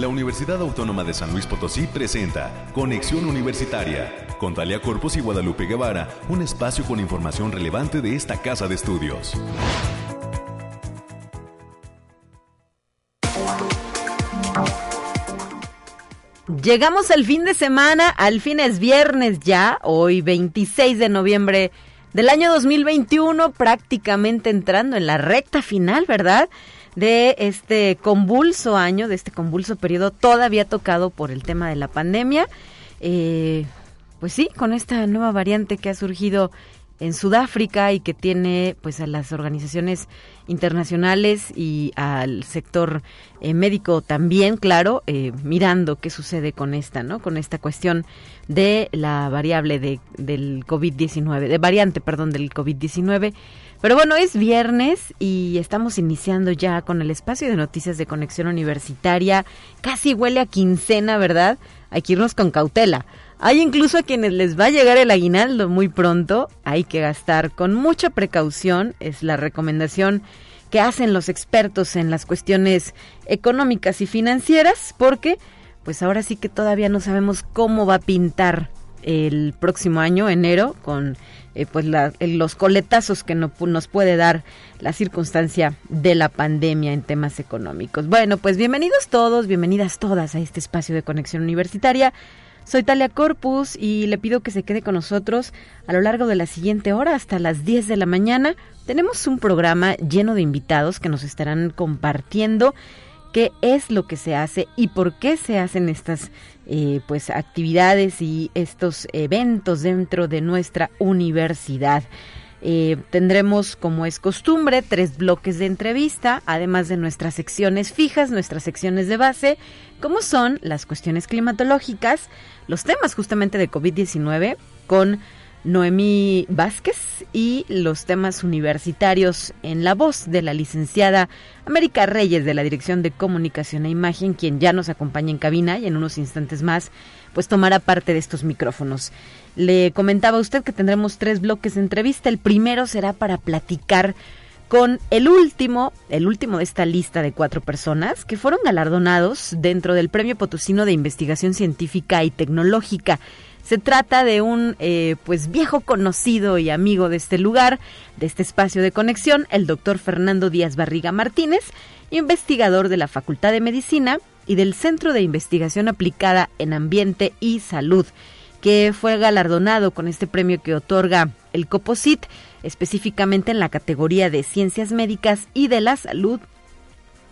la Universidad Autónoma de San Luis Potosí presenta Conexión Universitaria con Talia Corpus y Guadalupe Guevara, un espacio con información relevante de esta casa de estudios. Llegamos al fin de semana, al fin es viernes ya, hoy 26 de noviembre del año 2021, prácticamente entrando en la recta final, ¿verdad? De este convulso año, de este convulso periodo todavía tocado por el tema de la pandemia. Eh, pues sí, con esta nueva variante que ha surgido en Sudáfrica y que tiene pues a las organizaciones internacionales y al sector eh, médico también, claro, eh, mirando qué sucede con esta, ¿no? Con esta cuestión de la variable de, del COVID-19, de variante, perdón, del COVID-19. Pero bueno, es viernes y estamos iniciando ya con el espacio de noticias de conexión universitaria. Casi huele a quincena, ¿verdad? Hay que irnos con cautela. Hay incluso a quienes les va a llegar el aguinaldo muy pronto. Hay que gastar con mucha precaución. Es la recomendación que hacen los expertos en las cuestiones económicas y financieras porque pues ahora sí que todavía no sabemos cómo va a pintar el próximo año, enero, con eh, pues los coletazos que no, nos puede dar la circunstancia de la pandemia en temas económicos. Bueno, pues bienvenidos todos, bienvenidas todas a este espacio de conexión universitaria. Soy Talia Corpus y le pido que se quede con nosotros a lo largo de la siguiente hora hasta las 10 de la mañana. Tenemos un programa lleno de invitados que nos estarán compartiendo qué es lo que se hace y por qué se hacen estas eh, pues actividades y estos eventos dentro de nuestra universidad. Eh, tendremos, como es costumbre, tres bloques de entrevista, además de nuestras secciones fijas, nuestras secciones de base, como son las cuestiones climatológicas, los temas justamente de COVID-19 con Noemí Vázquez y los temas universitarios en la voz de la licenciada América Reyes de la Dirección de Comunicación e Imagen, quien ya nos acompaña en cabina y en unos instantes más pues tomará parte de estos micrófonos. Le comentaba a usted que tendremos tres bloques de entrevista. El primero será para platicar con el último, el último de esta lista de cuatro personas que fueron galardonados dentro del Premio Potosino de Investigación Científica y Tecnológica se trata de un eh, pues viejo conocido y amigo de este lugar, de este espacio de conexión, el doctor Fernando Díaz Barriga Martínez, investigador de la Facultad de Medicina y del Centro de Investigación Aplicada en Ambiente y Salud, que fue galardonado con este premio que otorga el COPOSIT, específicamente en la categoría de Ciencias Médicas y de la Salud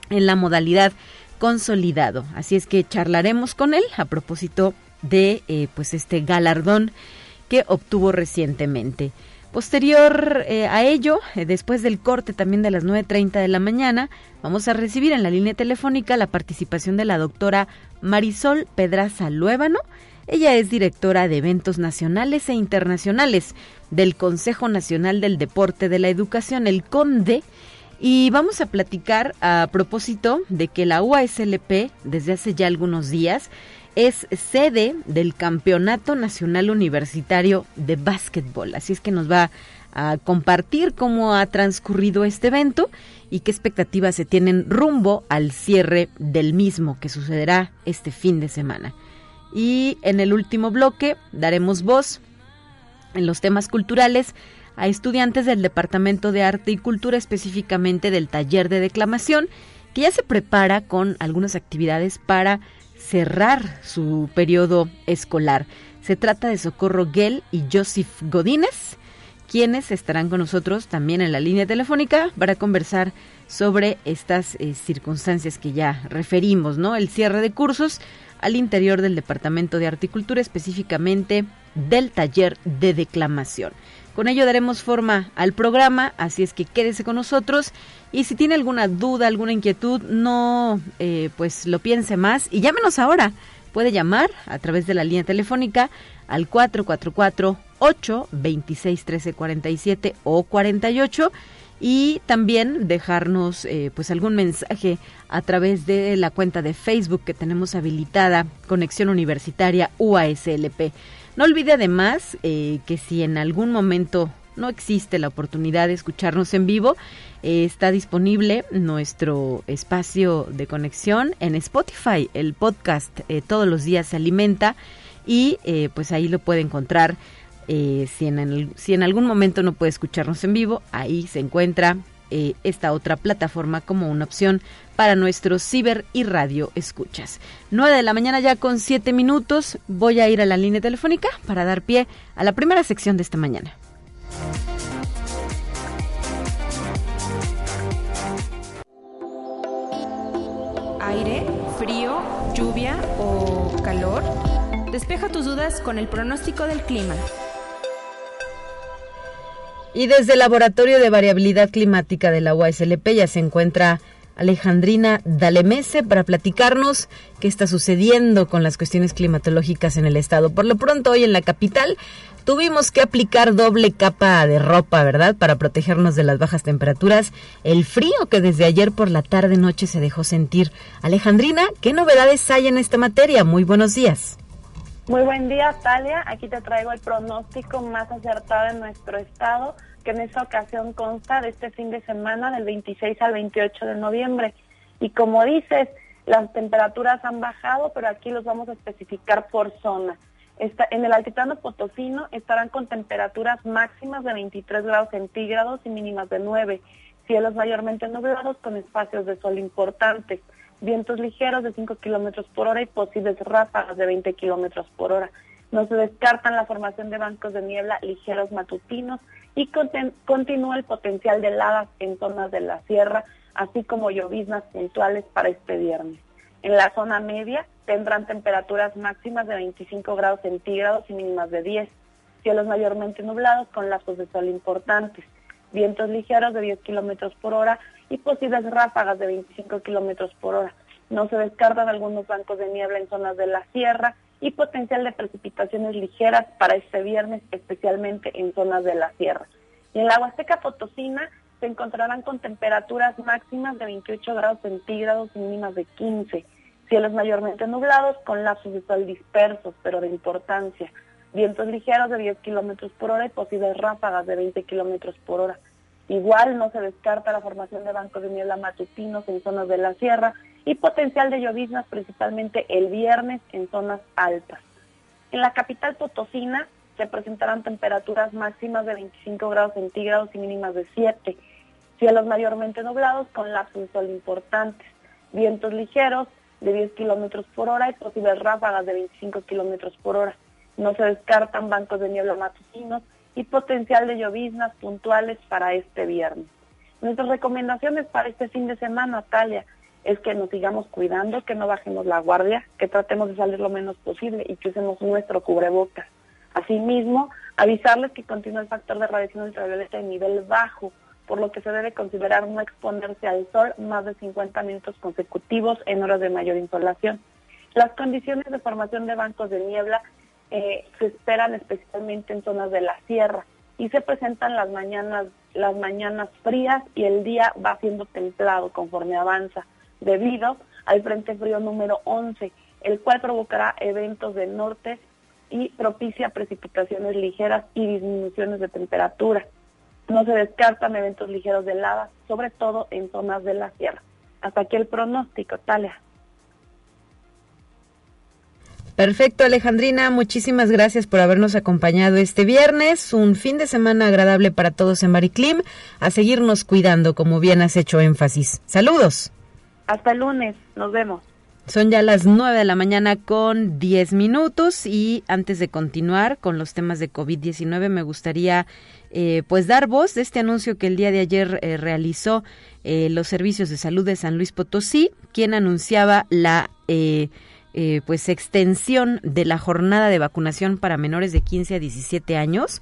en la modalidad consolidado. Así es que charlaremos con él a propósito eh, pues este galardón que obtuvo recientemente. Posterior eh, a ello, eh, después del corte también de las 9.30 de la mañana, vamos a recibir en la línea telefónica la participación de la doctora Marisol Pedraza Luébano. Ella es directora de eventos nacionales e internacionales del Consejo Nacional del Deporte de la Educación, el CONDE, y vamos a platicar a propósito de que la UASLP desde hace ya algunos días es sede del Campeonato Nacional Universitario de Básquetbol. Así es que nos va a compartir cómo ha transcurrido este evento y qué expectativas se tienen rumbo al cierre del mismo que sucederá este fin de semana. Y en el último bloque daremos voz en los temas culturales a estudiantes del Departamento de Arte y Cultura, específicamente del taller de declamación, que ya se prepara con algunas actividades para cerrar su periodo escolar. Se trata de Socorro Gell y Joseph Godínez, quienes estarán con nosotros también en la línea telefónica para conversar sobre estas eh, circunstancias que ya referimos, ¿no? El cierre de cursos al interior del Departamento de Articultura, específicamente del taller de declamación. Con ello daremos forma al programa, así es que quédese con nosotros y si tiene alguna duda, alguna inquietud, no eh, pues lo piense más y llámenos ahora. Puede llamar a través de la línea telefónica al 444 826 1347 o 48 y también dejarnos eh, pues algún mensaje a través de la cuenta de Facebook que tenemos habilitada Conexión Universitaria UASLP. No olvide además eh, que si en algún momento no existe la oportunidad de escucharnos en vivo, eh, está disponible nuestro espacio de conexión en Spotify. El podcast eh, todos los días se alimenta y pues ahí lo puede encontrar. si, en si en algún momento no puede escucharnos en vivo, ahí se encuentra esta otra plataforma como una opción para nuestros ciber y radio escuchas. 9 de la mañana ya con 7 minutos. Voy a ir a la línea telefónica para dar pie a la primera sección de esta mañana. aire, frío, lluvia o calor? Despeja tus dudas con el pronóstico del clima. Y desde el Laboratorio de Variabilidad Climática de la UASLP ya se encuentra Alejandrina Dalemese para platicarnos qué está sucediendo con las cuestiones climatológicas en el estado. Por lo pronto, hoy en la capital tuvimos que aplicar doble capa de ropa, ¿verdad? Para protegernos de las bajas temperaturas, el frío que desde ayer por la tarde noche se dejó sentir. Alejandrina, ¿qué novedades hay en esta materia? Muy buenos días. Muy buen día, Talia. Aquí te traigo el pronóstico más acertado en nuestro estado, que en esta ocasión consta de este fin de semana del 26 al 28 de noviembre. Y como dices, las temperaturas han bajado, pero aquí los vamos a especificar por zona en el altiplano potosino estarán con temperaturas máximas de 23 grados centígrados y mínimas de 9, cielos mayormente nublados con espacios de sol importantes, vientos ligeros de 5 kilómetros por hora y posibles ráfagas de 20 kilómetros por hora. No se descartan la formación de bancos de niebla ligeros matutinos y continúa el potencial de heladas en zonas de la sierra, así como lloviznas puntuales para este viernes. En la zona media tendrán temperaturas máximas de 25 grados centígrados y mínimas de 10. Cielos mayormente nublados con lapsos de sol importantes. Vientos ligeros de 10 kilómetros por hora y posibles ráfagas de 25 kilómetros por hora. No se descartan algunos bancos de niebla en zonas de la sierra y potencial de precipitaciones ligeras para este viernes, especialmente en zonas de la sierra. Y en la Huasteca Potosina se encontrarán con temperaturas máximas de 28 grados centígrados y mínimas de 15. Cielos mayormente nublados con lapsos de sol dispersos, pero de importancia. Vientos ligeros de 10 kilómetros por hora y posibles ráfagas de 20 kilómetros por hora. Igual no se descarta la formación de bancos de niebla matutinos en zonas de la sierra y potencial de lloviznas principalmente el viernes en zonas altas. En la capital potosina se presentarán temperaturas máximas de 25 grados centígrados y mínimas de 7. Cielos mayormente nublados con lapsos de sol importantes. Vientos ligeros de 10 kilómetros por hora y posibles ráfagas de 25 kilómetros por hora. No se descartan bancos de niebla matutinos y potencial de lloviznas puntuales para este viernes. Nuestras recomendaciones para este fin de semana, Natalia, es que nos sigamos cuidando, que no bajemos la guardia, que tratemos de salir lo menos posible y que usemos nuestro cubrebocas. Asimismo, avisarles que continúa el factor de radiación ultravioleta en nivel bajo, por lo que se debe considerar no exponerse al sol más de 50 minutos consecutivos en horas de mayor insolación. Las condiciones de formación de bancos de niebla eh, se esperan especialmente en zonas de la sierra y se presentan las mañanas, las mañanas frías y el día va siendo templado conforme avanza, debido al Frente Frío número 11, el cual provocará eventos del norte y propicia precipitaciones ligeras y disminuciones de temperatura. No se descartan eventos ligeros de lava, sobre todo en zonas de la sierra. Hasta aquí el pronóstico, Talia. Perfecto, Alejandrina, muchísimas gracias por habernos acompañado este viernes. Un fin de semana agradable para todos en Mariclim. A seguirnos cuidando, como bien has hecho énfasis. Saludos. Hasta el lunes, nos vemos. Son ya las 9 de la mañana con 10 minutos y antes de continuar con los temas de COVID-19 me gustaría eh, pues dar voz de este anuncio que el día de ayer eh, realizó eh, los servicios de salud de San Luis Potosí, quien anunciaba la pues extensión de la jornada de vacunación para menores de 15 a 17 años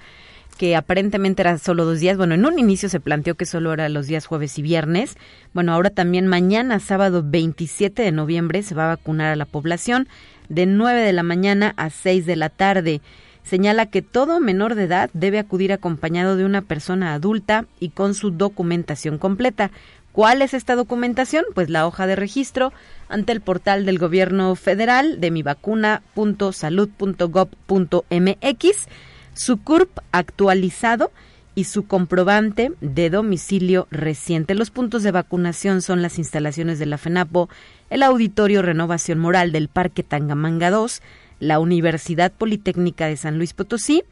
que aparentemente era solo dos días. Bueno, en un inicio se planteó que solo era los días jueves y viernes. Bueno, ahora también mañana, sábado 27 de noviembre, se va a vacunar a la población de 9 de la mañana a 6 de la tarde. Señala que todo menor de edad debe acudir acompañado de una persona adulta y con su documentación completa. ¿Cuál es esta documentación? Pues la hoja de registro ante el portal del gobierno federal de mivacuna.salud.gov.mx su CURP actualizado y su comprobante de domicilio reciente. Los puntos de vacunación son las instalaciones de la FENAPO, el Auditorio Renovación Moral del Parque Tangamanga 2, la Universidad Politécnica de San Luis Potosí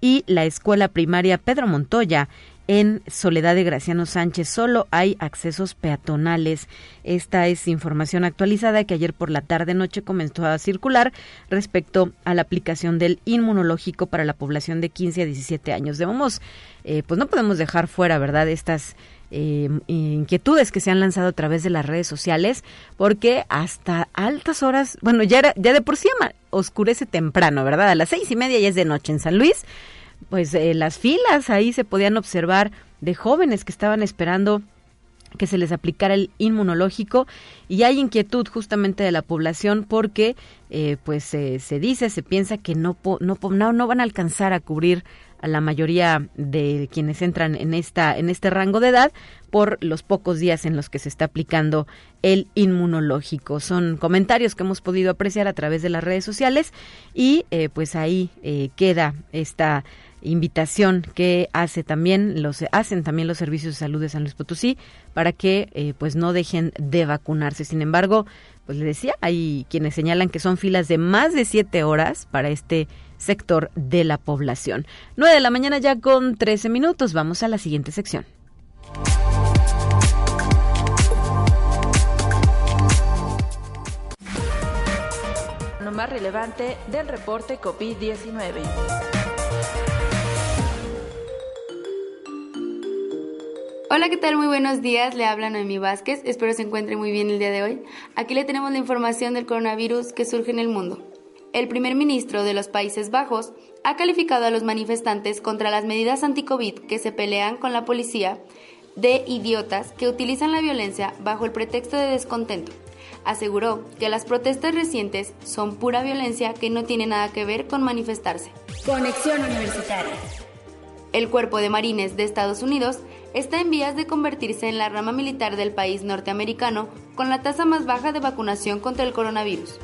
y la Escuela Primaria Pedro Montoya en Soledad de Graciano Sánchez. Solo hay accesos peatonales. Esta es información actualizada que ayer por la tarde noche comenzó a circular respecto a la aplicación del inmunológico para la población de 15 a 17 años. Debemos, eh, pues no podemos dejar fuera, ¿verdad?, estas eh, inquietudes que se han lanzado a través de las redes sociales, porque hasta altas horas, bueno, ya, era, ya de por sí oscurece temprano, ¿verdad? A las seis y media ya es de noche en San Luis pues eh, las filas ahí se podían observar de jóvenes que estaban esperando que se les aplicara el inmunológico y hay inquietud justamente de la población porque eh, pues se dice se piensa que no, no no van a alcanzar a cubrir a la mayoría de quienes entran en esta en este rango de edad por los pocos días en los que se está aplicando el inmunológico. Son comentarios que hemos podido apreciar a través de las redes sociales y eh, pues ahí queda esta invitación que hace también los hacen también los servicios de salud de San Luis Potosí para que eh, pues no dejen de vacunarse. Sin embargo, pues le decía, hay quienes señalan que son filas de más de siete horas para este sector de la población. Nueve de la mañana ya con trece minutos. Vamos a la siguiente sección. Lo más relevante del reporte COVID-19. Hola, ¿qué tal? Muy buenos días. Le habla Noemi Vázquez. Espero se encuentre muy bien el día de hoy. Aquí le tenemos la información del coronavirus que surge en el mundo. El primer ministro de los Países Bajos ha calificado a los manifestantes contra las medidas anti-COVID que se pelean con la policía de idiotas que utilizan la violencia bajo el pretexto de descontento. Aseguró que las protestas recientes son pura violencia que no tiene nada que ver con manifestarse. Conexión Universitaria. El Cuerpo de Marines de Estados Unidos está en vías de convertirse en la rama militar del país norteamericano con la tasa más baja de vacunación contra el coronavirus,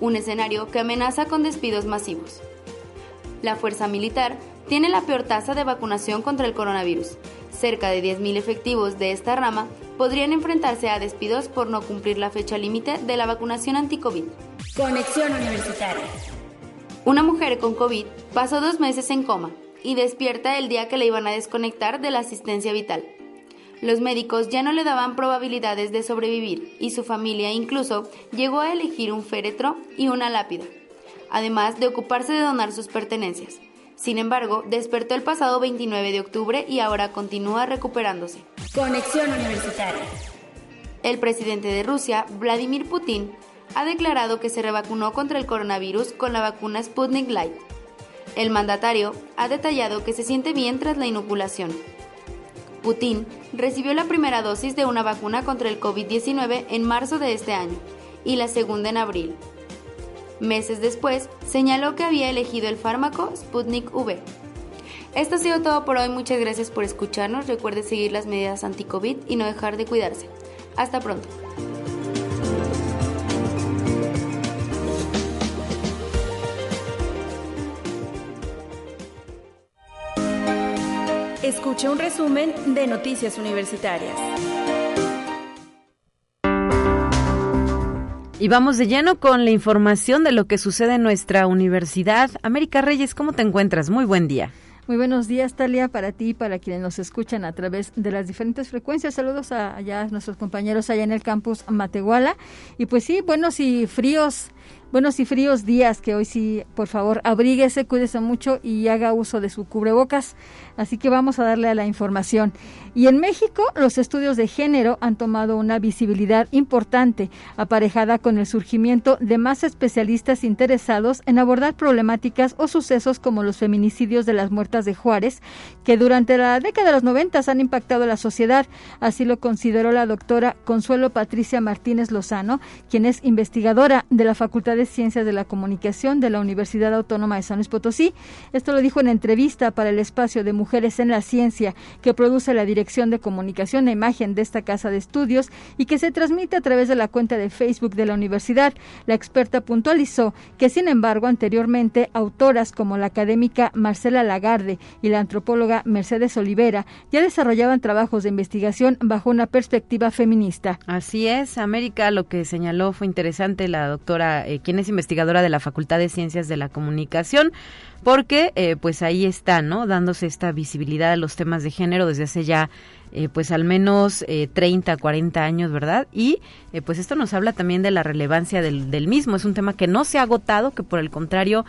un escenario que amenaza con despidos masivos. La fuerza militar tiene la peor tasa de vacunación contra el coronavirus. Cerca de 10.000 efectivos de esta rama podrían enfrentarse a despidos por no cumplir la fecha límite de la vacunación anti-COVID. Conexión Universitaria. Una mujer con COVID pasó dos meses en coma y despierta el día que le iban a desconectar de la asistencia vital. Los médicos ya no le daban probabilidades de sobrevivir y su familia incluso llegó a elegir un féretro y una lápida, además de ocuparse de donar sus pertenencias. Sin embargo, despertó el pasado 29 de octubre y ahora continúa recuperándose. Conexión Universitaria. El presidente de Rusia, Vladimir Putin, ha declarado que se revacunó contra el coronavirus con la vacuna Sputnik Light el mandatario ha detallado que se siente bien tras la inoculación. Putin recibió la primera dosis de una vacuna contra el COVID-19 en marzo de este año y la segunda en abril. Meses después, señaló que había elegido el fármaco Sputnik V. Esto ha sido todo por hoy, muchas gracias por escucharnos, recuerde seguir las medidas anti-COVID y no dejar de cuidarse. Hasta pronto. Escuche un resumen de Noticias Universitarias. Y vamos de lleno con la información de lo que sucede en nuestra universidad. América Reyes, ¿cómo te encuentras? Muy buen día. Muy buenos días, Talia, para ti y para quienes nos escuchan a través de las diferentes frecuencias. Saludos a allá a nuestros compañeros allá en el campus Matehuala. Y pues sí, buenos y fríos buenos y fríos días, que hoy sí, por favor, abríguese, cuídese mucho y haga uso de su cubrebocas. Así que vamos a darle a la información. Y en México, los estudios de género han tomado una visibilidad importante, aparejada con el surgimiento de más especialistas interesados en abordar problemáticas o sucesos como los feminicidios de las muertas de Juárez, que durante la década de los 90 han impactado a la sociedad. Así lo consideró la doctora Consuelo Patricia Martínez Lozano, quien es investigadora de la Facultad Facultad de Ciencias de la Comunicación de la Universidad Autónoma de San Luis Potosí. Esto lo dijo en entrevista para el espacio de Mujeres en la Ciencia que produce la Dirección de Comunicación e Imagen de esta casa de estudios y que se transmite a través de la cuenta de Facebook de la universidad. La experta puntualizó que, sin embargo, anteriormente autoras como la académica Marcela Lagarde y la antropóloga Mercedes Olivera ya desarrollaban trabajos de investigación bajo una perspectiva feminista. Así es, América, lo que señaló fue interesante la doctora, eh, quien es investigadora de la Facultad de Ciencias de la Comunicación, porque eh, pues ahí está, ¿no? Dándose esta visibilidad a los temas de género desde hace ya eh, pues al menos eh, 30, 40 años, ¿verdad? Y eh, pues esto nos habla también de la relevancia del, del, mismo. Es un tema que no se ha agotado, que por el contrario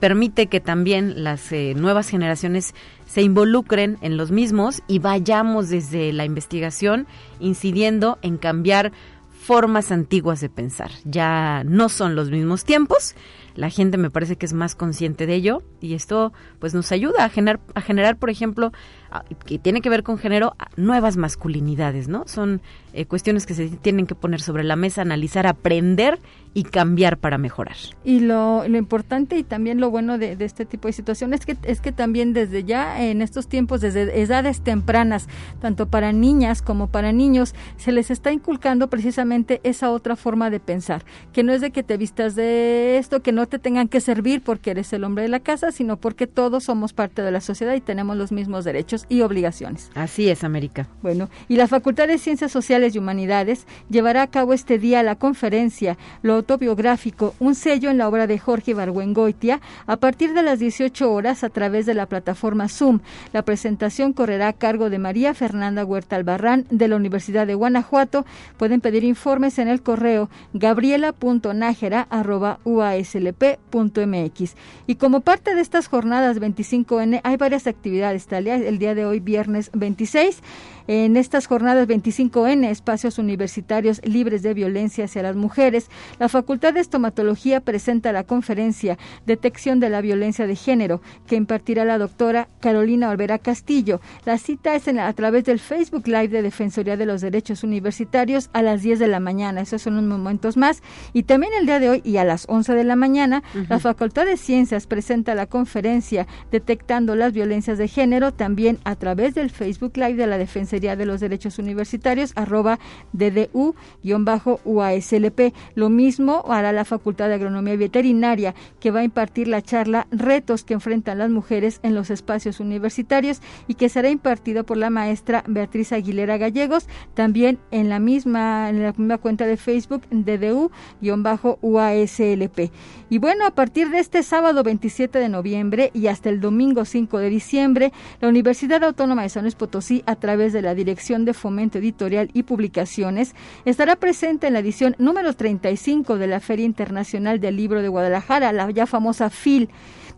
permite que también las nuevas generaciones se involucren en los mismos y vayamos desde la investigación incidiendo en cambiar formas antiguas de pensar. Ya no son los mismos tiempos, la gente me parece que es más consciente de ello y esto pues nos ayuda a generar, a generar por ejemplo, que tiene que ver con género, nuevas masculinidades, ¿no? Son eh, cuestiones que se tienen que poner sobre la mesa, analizar, aprender y cambiar para mejorar. Y lo, lo importante y también lo bueno de, de, este tipo de situaciones es que, es que también desde ya en estos tiempos, desde edades tempranas, tanto para niñas como para niños, se les está inculcando precisamente esa otra forma de pensar, que no es de que te vistas de esto, que no te tengan que servir porque eres el hombre de la casa, sino porque todos somos parte de la sociedad y tenemos los mismos derechos y obligaciones. Así es, América. Bueno, y la Facultad de Ciencias Sociales y Humanidades llevará a cabo este día la conferencia Lo autobiográfico, un sello en la obra de Jorge Barguengoitia, a partir de las 18 horas a través de la plataforma Zoom. La presentación correrá a cargo de María Fernanda Huerta Albarrán de la Universidad de Guanajuato. Pueden pedir informes en el correo gabriela.nájera.uaslp.mx. Y como parte de estas jornadas 25N hay varias actividades, el día de hoy viernes 26 en estas jornadas 25N, espacios universitarios libres de violencia hacia las mujeres, la Facultad de Estomatología presenta la conferencia Detección de la Violencia de Género, que impartirá la doctora Carolina Olvera Castillo. La cita es en, a través del Facebook Live de Defensoría de los Derechos Universitarios a las 10 de la mañana. Esos son unos momentos más. Y también el día de hoy y a las 11 de la mañana, uh -huh. la Facultad de Ciencias presenta la conferencia Detectando las Violencias de Género, también a través del Facebook Live de la Defensoría de los Derechos Universitarios, arroba DDU-UASLP. Lo mismo hará la Facultad de Agronomía Veterinaria, que va a impartir la charla Retos que enfrentan las mujeres en los espacios universitarios y que será impartido por la maestra Beatriz Aguilera Gallegos, también en la misma, en la misma cuenta de Facebook, DDU-UASLP. Y bueno, a partir de este sábado 27 de noviembre y hasta el domingo 5 de diciembre, la Universidad Autónoma de San Luis Potosí, a través de la Dirección de Fomento Editorial y Publicaciones, estará presente en la edición número 35 de la Feria Internacional del Libro de Guadalajara, la ya famosa FIL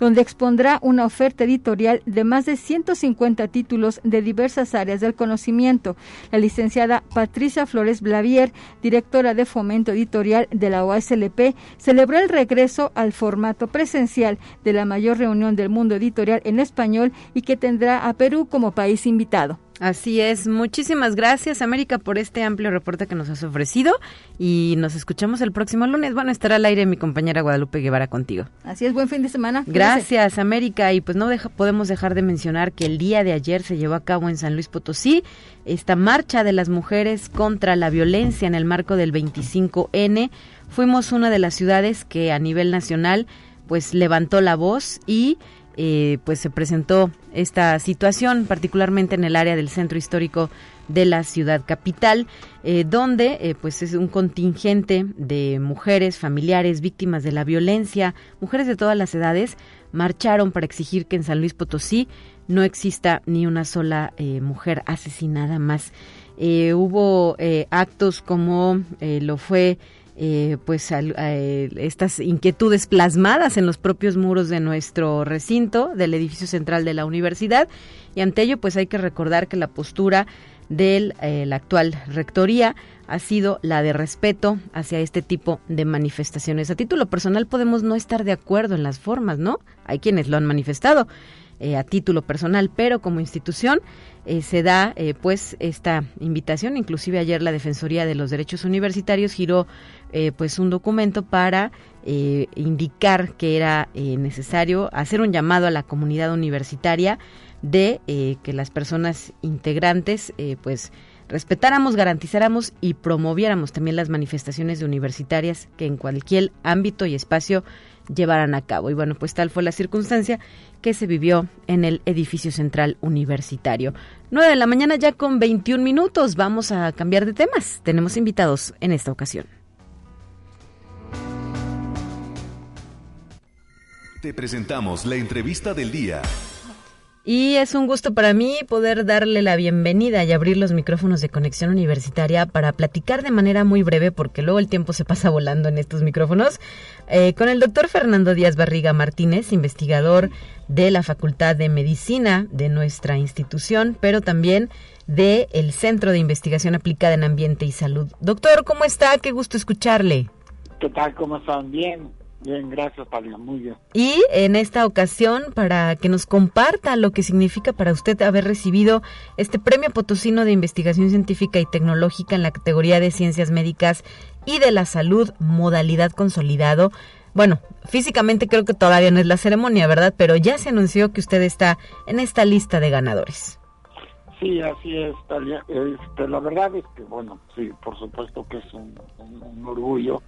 donde expondrá una oferta editorial de más de 150 títulos de diversas áreas del conocimiento. La licenciada Patricia Flores Blavier, directora de Fomento Editorial de la OASLP, celebró el regreso al formato presencial de la mayor reunión del mundo editorial en español y que tendrá a Perú como país invitado. Así es, muchísimas gracias América por este amplio reporte que nos has ofrecido y nos escuchamos el próximo lunes. Bueno, estará al aire mi compañera Guadalupe Guevara contigo. Así es, buen fin de semana. Gracias América y pues no deja, podemos dejar de mencionar que el día de ayer se llevó a cabo en San Luis Potosí esta marcha de las mujeres contra la violencia en el marco del 25N. Fuimos una de las ciudades que a nivel nacional pues levantó la voz y eh, pues se presentó esta situación, particularmente en el área del centro histórico de la ciudad capital, eh, donde eh, pues es un contingente de mujeres, familiares, víctimas de la violencia, mujeres de todas las edades, marcharon para exigir que en San Luis Potosí no exista ni una sola eh, mujer asesinada más. hubo actos como lo fue eh, pues a, a, estas inquietudes plasmadas en los propios muros de nuestro recinto, del edificio central de la universidad. Y ante ello, pues hay que recordar que la postura de eh, la actual rectoría ha sido la de respeto hacia este tipo de manifestaciones. A título personal podemos no estar de acuerdo en las formas, ¿no? Hay quienes lo han manifestado eh, a título personal, pero como institución eh, se da eh, pues esta invitación. Inclusive ayer la Defensoría de los Derechos Universitarios giró eh, pues un documento para indicar que era necesario hacer un llamado a la comunidad universitaria de que las personas integrantes pues respetáramos, garantizáramos y promoviéramos también las manifestaciones de universitarias que en cualquier ámbito y espacio llevaran a cabo. Y bueno, pues tal fue la circunstancia que se vivió en el edificio central universitario. 9 de la mañana ya con 21 minutos. Vamos a cambiar de temas. Tenemos invitados en esta ocasión. Te presentamos la entrevista del día. Y es un gusto para mí poder darle la bienvenida y abrir los micrófonos de conexión universitaria para platicar de manera muy breve, porque luego el tiempo se pasa volando en estos micrófonos, eh, con el doctor Fernando Díaz Barriga Martínez, investigador de la Facultad de Medicina de nuestra institución, pero también del el Centro de Investigación Aplicada en Ambiente y Salud. Doctor, ¿cómo está? Qué gusto escucharle. ¿Qué tal? ¿Cómo están? Bien. Bien, gracias, Palia, muy bien. Y en esta ocasión, para que nos comparta lo que significa para usted haber recibido este Premio Potosino de Investigación Científica y Tecnológica en la categoría de Ciencias Médicas y de la Salud, modalidad consolidado. Bueno, físicamente creo que todavía no es la ceremonia, ¿verdad? Pero ya se anunció que usted está en esta lista de ganadores. Sí, así es, Talia. Este, la verdad es que, bueno, sí, por supuesto que es un orgullo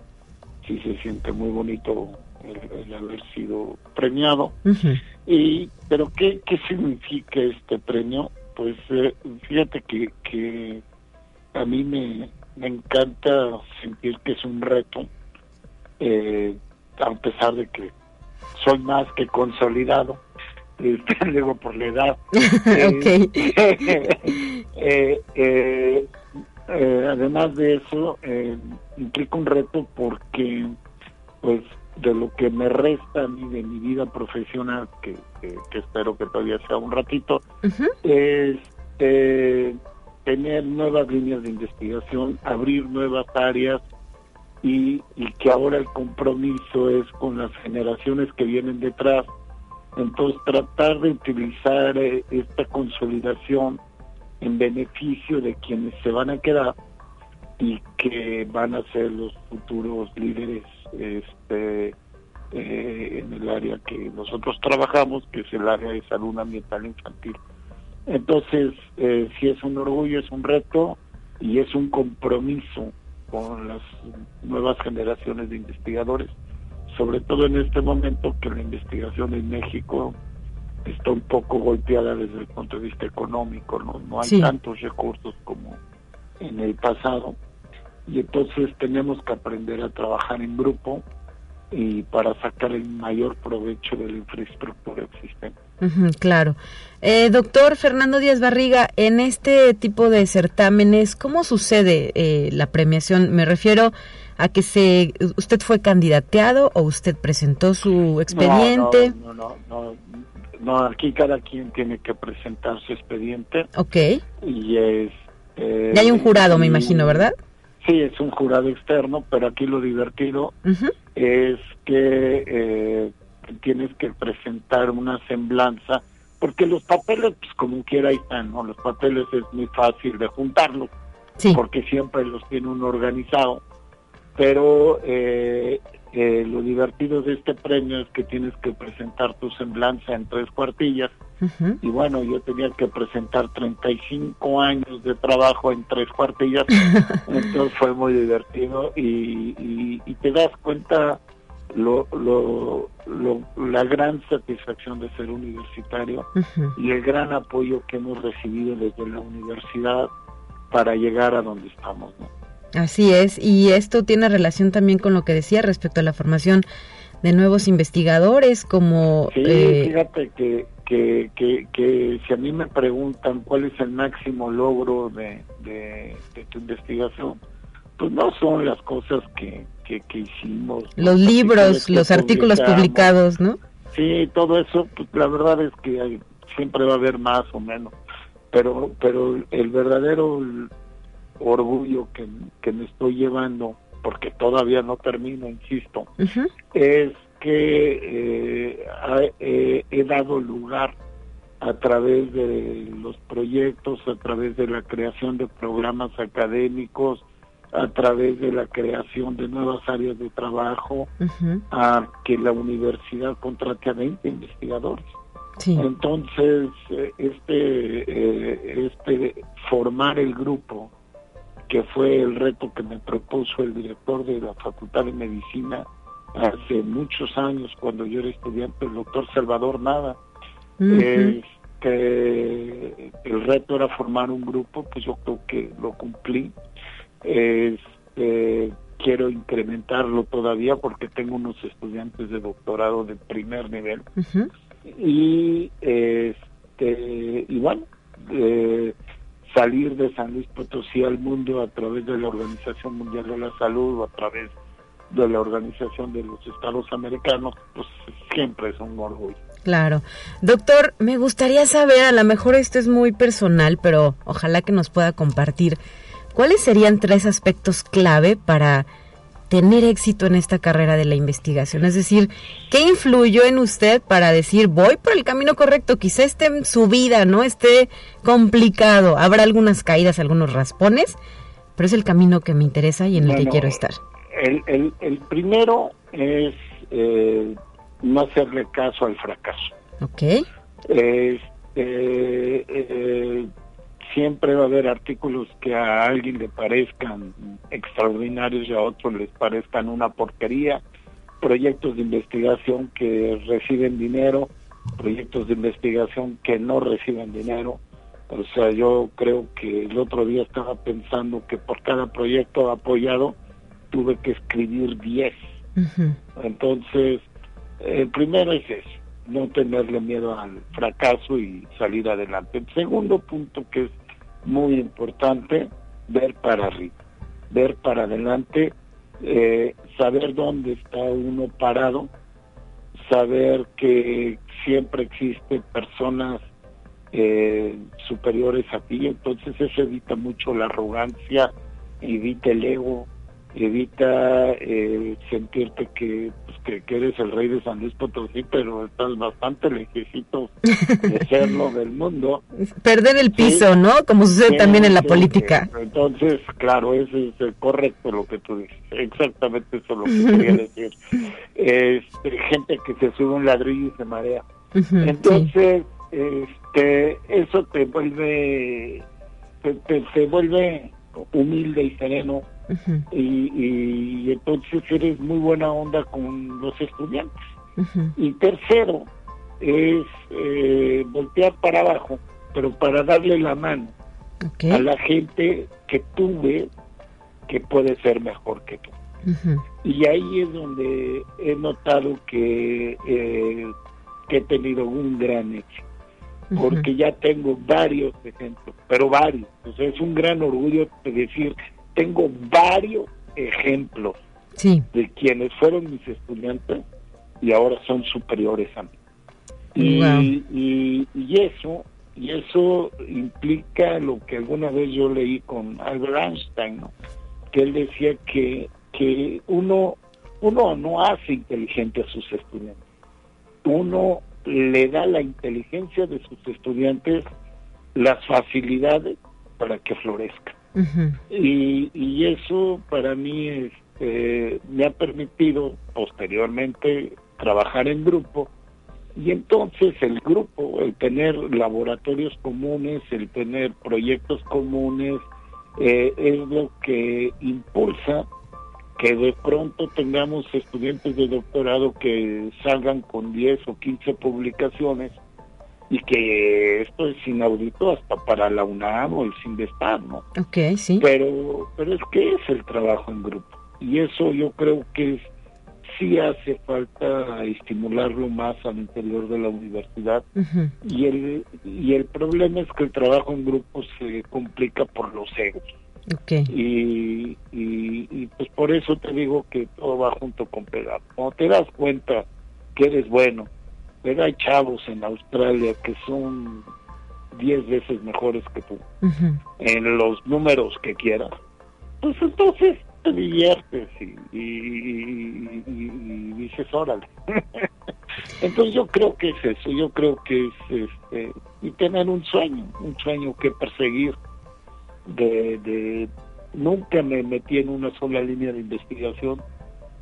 sí se siente muy bonito el, haber sido premiado. y Pero ¿qué, ¿qué significa este premio? Pues eh, fíjate que, que a mí me, me encanta sentir que es un reto, eh, a pesar de que soy más que consolidado, este, luego por la edad. eh, eh además de eso, implica un reto porque, pues, de lo que me resta a mí de mi vida profesional, que, espero que todavía sea un ratito, es eh, tener nuevas líneas de investigación, abrir nuevas áreas y, y que ahora el compromiso es con las generaciones que vienen detrás. Entonces, tratar de utilizar esta consolidación en beneficio de quienes se van a quedar y que van a ser los futuros líderes este, eh, en el área que nosotros trabajamos, que es el área de salud ambiental infantil. Entonces, eh, sí es un orgullo, es un reto y es un compromiso con las nuevas generaciones de investigadores, sobre todo en este momento que la investigación en México está un poco golpeada desde el punto de vista económico, no, no hay tantos recursos como en el pasado y entonces tenemos que aprender a trabajar en grupo y para sacar el mayor provecho de la infraestructura existente. claro. Eh, doctor Fernando Díaz Barriga, en este tipo de certámenes, ¿cómo sucede eh, la premiación? Me refiero a que se usted fue candidateado o usted presentó su expediente. no, no, no no, aquí cada quien tiene que presentar su expediente. Ok. Y es... Eh, y hay un jurado, me imagino, ¿verdad? Sí, es un jurado externo, pero aquí lo divertido es que eh, tienes que presentar una semblanza, porque los papeles, pues como quiera ahí están, ¿no? Los papeles es muy fácil de juntarlos, porque siempre los tiene uno organizado, pero eh, eh, lo divertido de este premio es que tienes que presentar tu semblanza en tres cuartillas. Y bueno, yo tenía que presentar 35 años de trabajo en tres cuartillas. entonces fue muy divertido y, y, te das cuenta lo, lo, la gran satisfacción de ser universitario y el gran apoyo que hemos recibido desde la universidad para llegar a donde estamos. ¿no? Así es, y esto tiene relación también con lo que decía respecto a la formación de nuevos investigadores como... Sí, eh, fíjate que, que, que, si a mí me preguntan cuál es el máximo logro de, de, tu investigación, pues no son las cosas que, que, hicimos. Los libros, los artículos publicados, ¿no? Sí, todo eso, pues la verdad es que siempre va a haber más o menos, pero, pero el verdadero orgullo que, que me estoy llevando, porque todavía no termino, insisto, es que eh, he dado lugar a través de los proyectos, a través de la creación de programas académicos a través de la creación de nuevas áreas de trabajo, a que la universidad contrate a 20 investigadores. Entonces, eh, este, eh, este formar el grupo, que fue el reto que me propuso el director de la Facultad de Medicina hace muchos años, cuando yo era estudiante, el doctor Salvador Nada, este, el reto era formar un grupo, pues yo creo que lo cumplí. Este, quiero incrementarlo todavía porque tengo unos estudiantes de doctorado de primer nivel. Y este y bueno salir de San Luis Potosí al mundo a través de la Organización Mundial de la Salud o a través de la Organización de los Estados Americanos, pues siempre es un orgullo. Claro. Doctor, me gustaría saber, a lo mejor esto es muy personal, pero ojalá que nos pueda compartir, ¿cuáles serían tres aspectos clave para tener éxito en esta carrera de la investigación? Es decir, ¿qué influyó en usted para decir, voy por el camino correcto? Quizá esté su vida, ¿no? Esté complicado, habrá algunas caídas, algunos raspones, pero es el camino que me interesa y en el que quiero estar. El, el, primero es eh, no hacerle caso al fracaso. Ok. Este, eh, siempre va a haber artículos que a alguien le parezcan extraordinarios y a otros les parezcan una porquería, proyectos de investigación que reciben dinero, proyectos de investigación que no reciben dinero. O sea, yo creo que el otro día estaba pensando que por cada proyecto apoyado tuve que escribir 10. Entonces, el primero es eso, no tenerle miedo al fracaso y salir adelante. El segundo punto que es muy importante ver para arriba, ver para adelante, eh, saber dónde está uno parado, saber que siempre existen personas eh, superiores a ti, entonces eso evita mucho la arrogancia, evita el ego, evita eh, sentirte que, pues, que, eres el rey de San Luis Potosí, pero estás bastante lejecito de serlo del mundo. Perder el piso, ¿no? Como sucede también en la política. Entonces, claro, eso es correcto lo que tú dices. Exactamente eso es lo que quería decir. Es gente que se sube un ladrillo y se marea. Entonces, este, eso te vuelve, te vuelve humilde y sereno y, entonces eres muy buena onda con los estudiantes. Y tercero es eh, voltear para abajo, pero para darle la mano a la gente que tú ves que puede ser mejor que tú. Y ahí es donde he notado que, eh, que he tenido un gran éxito porque ya tengo varios ejemplos, pero varios. O sea, es un gran orgullo decir tengo varios ejemplos de quienes fueron mis estudiantes y ahora son superiores a mí. Y, y, eso y eso implica lo que alguna vez yo leí con Albert Einstein, que él decía que, que uno, uno no hace inteligente a sus estudiantes, uno le da la inteligencia de sus estudiantes las facilidades para que florezcan y, eso para mí este, me ha permitido posteriormente trabajar en grupo. Y entonces el grupo, el tener laboratorios comunes, el tener proyectos comunes, eh, es lo que impulsa que de pronto tengamos estudiantes de doctorado que salgan con 10 o 15 publicaciones y que esto es inaudito hasta para la UNAM o el CINDESTAD, ¿no? Ok, sí. Pero, pero es que es el trabajo en grupo y eso yo creo que sí hace falta estimularlo más al interior de la universidad y el y el problema es que el trabajo en grupo se complica por los egos okay. y, y, y, pues por eso te digo que todo va junto con pegado cuando te das cuenta que eres bueno pero hay chavos en Australia que son 10 veces mejores que tú, en los números que quieras. Pues entonces te diviertes y, y, dices, órale. entonces yo creo que es eso, yo creo que es este, y tener un sueño, un sueño que perseguir de, de nunca me metí en una sola línea de investigación.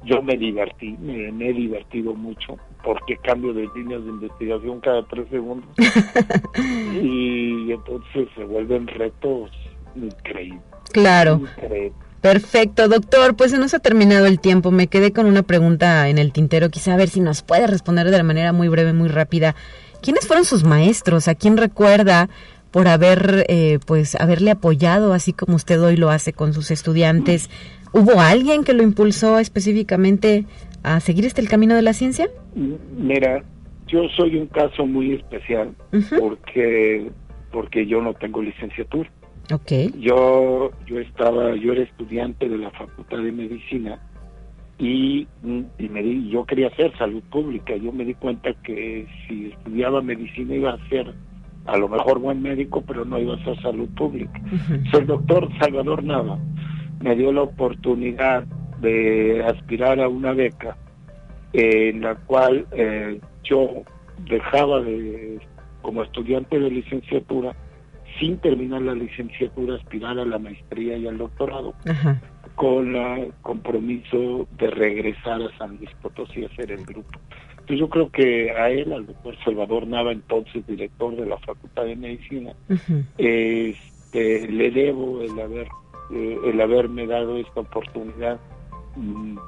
Yo me divertí, me, he divertido mucho, porque cambio de líneas de investigación cada tres segundos. y entonces se vuelven retos increíbles. Claro. Perfecto, doctor. Pues se nos ha terminado el tiempo. Me quedé con una pregunta en el tintero. Quizá a ver si nos puede responder de la manera muy breve, muy rápida. ¿Quiénes fueron sus maestros? ¿A quién recuerda por haber, eh, pues, haberle apoyado así como usted hoy lo hace con sus estudiantes? ¿Hubo alguien que lo impulsó específicamente a seguir este el camino de la ciencia? Mira, yo soy un caso muy especial porque porque yo no tengo licenciatura. Okay. Yo yo estaba yo era estudiante de la Facultad de Medicina y, y me di, yo quería hacer salud pública. Yo me di cuenta que si estudiaba medicina iba a ser a lo mejor buen médico, pero no iba a ser salud pública. el doctor Salvador Nava me dio la oportunidad de aspirar a una beca en la cual eh, yo dejaba de, como estudiante de licenciatura, sin terminar la licenciatura, aspirar a la maestría y al doctorado, con el compromiso de regresar a San Luis Potosí a hacer el grupo. Entonces yo creo que a él, al doctor Salvador Nava, entonces director de la Facultad de Medicina, este, le debo el haber eh, el haberme dado esta oportunidad